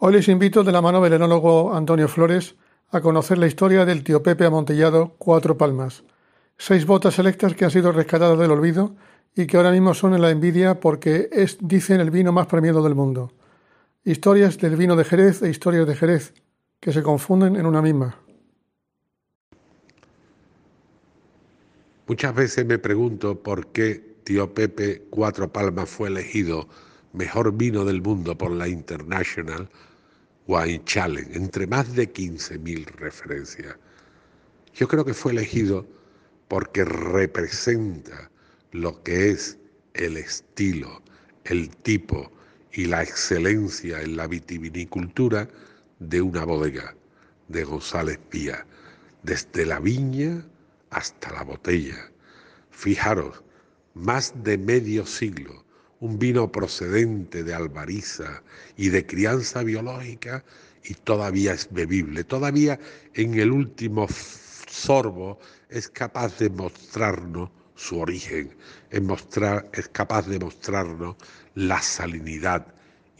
Hoy les invito, de la mano del enólogo Antonio Flores, a conocer la historia del tío Pepe amontillado Cuatro Palmas. Seis botas selectas que han sido rescatadas del olvido y que ahora mismo son en la envidia porque es, dicen, el vino más premiado del mundo. Historias del vino de Jerez e historias de Jerez, que se confunden en una misma. Muchas veces me pregunto por qué Tío Pepe Cuatro Palmas fue elegido mejor vino del mundo por la International Wine Challenge, entre más de 15.000 referencias. Yo creo que fue elegido porque representa lo que es el estilo, el tipo y la excelencia en la vitivinicultura de una bodega de González Pía, desde la viña hasta la botella. Fijaros, más de medio siglo, un vino procedente de albariza y de crianza biológica y todavía es bebible, todavía en el último sorbo es capaz de mostrarnos su origen, es, mostrar, es capaz de mostrarnos la salinidad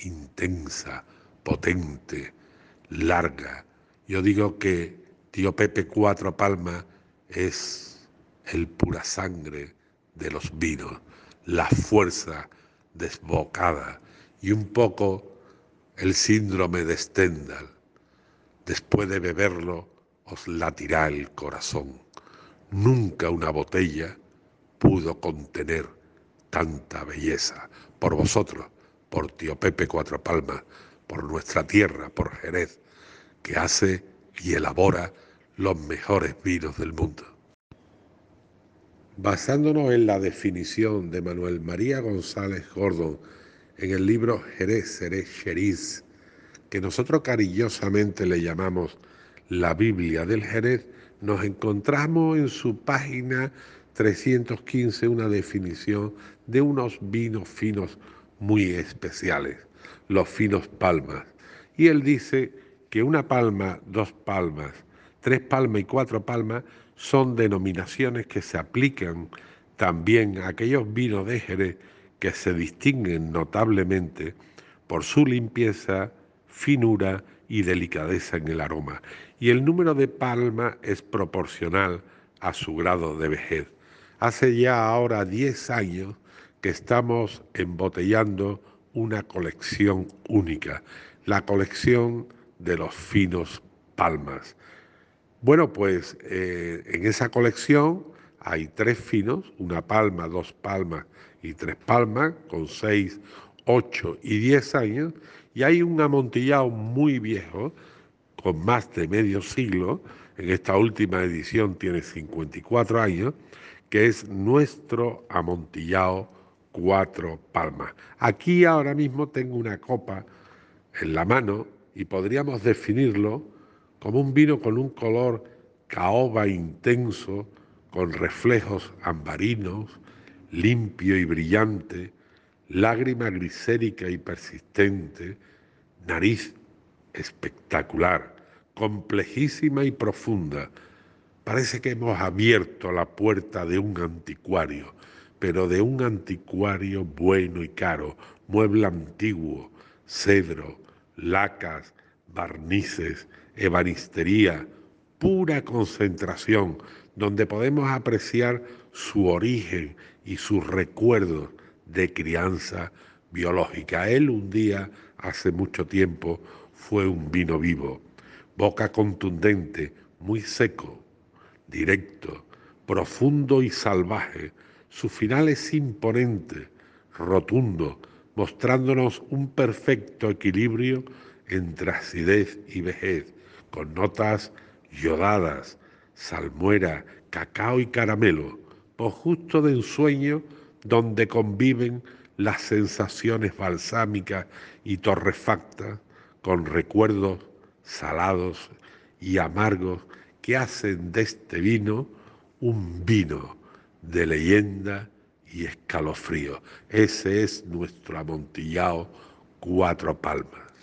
intensa, potente, larga. Yo digo que tío Pepe Cuatro Palmas es el pura sangre de los vinos, la fuerza desbocada y un poco el síndrome de Stendhal. Después de beberlo os latirá el corazón. Nunca una botella pudo contener tanta belleza. Por vosotros, por tío Pepe Cuatro Palmas, por nuestra tierra, por Jerez, que hace y elabora los mejores vinos del mundo. Basándonos en la definición de Manuel María González Gordon en el libro Jerez, Jerez, Jerez, que nosotros cariñosamente le llamamos la Biblia del Jerez, nos encontramos en su página 315 una definición de unos vinos finos muy especiales, los finos palmas. Y él dice que una palma, dos palmas, tres palmas y cuatro palmas son denominaciones que se aplican también a aquellos vinos de Jerez que se distinguen notablemente por su limpieza, finura y delicadeza en el aroma. Y el número de palmas es proporcional a su grado de vejez. Hace ya ahora 10 años que estamos embotellando una colección única, la colección de los finos palmas. Bueno, pues eh, en esa colección hay tres finos, una palma, dos palmas y tres palmas, con seis, ocho y diez años, y hay un amontillado muy viejo, con más de medio siglo, en esta última edición tiene 54 años, que es nuestro amontillado cuatro palmas. Aquí ahora mismo tengo una copa en la mano y podríamos definirlo como un vino con un color caoba intenso, con reflejos ambarinos, limpio y brillante, lágrima grisérica y persistente, nariz espectacular, complejísima y profunda. Parece que hemos abierto la puerta de un anticuario, pero de un anticuario bueno y caro, mueble antiguo, cedro, lacas, barnices, ebanistería, pura concentración, donde podemos apreciar su origen y sus recuerdos de crianza biológica. Él un día, hace mucho tiempo, fue un vino vivo, boca contundente, muy seco, directo, profundo y salvaje. Su final es imponente, rotundo, mostrándonos un perfecto equilibrio entre acidez y vejez, con notas yodadas, salmuera, cacao y caramelo, por justo de ensueño donde conviven las sensaciones balsámicas y torrefactas con recuerdos salados y amargos que hacen de este vino un vino de leyenda y escalofrío. Ese es nuestro amontillado cuatro palmas.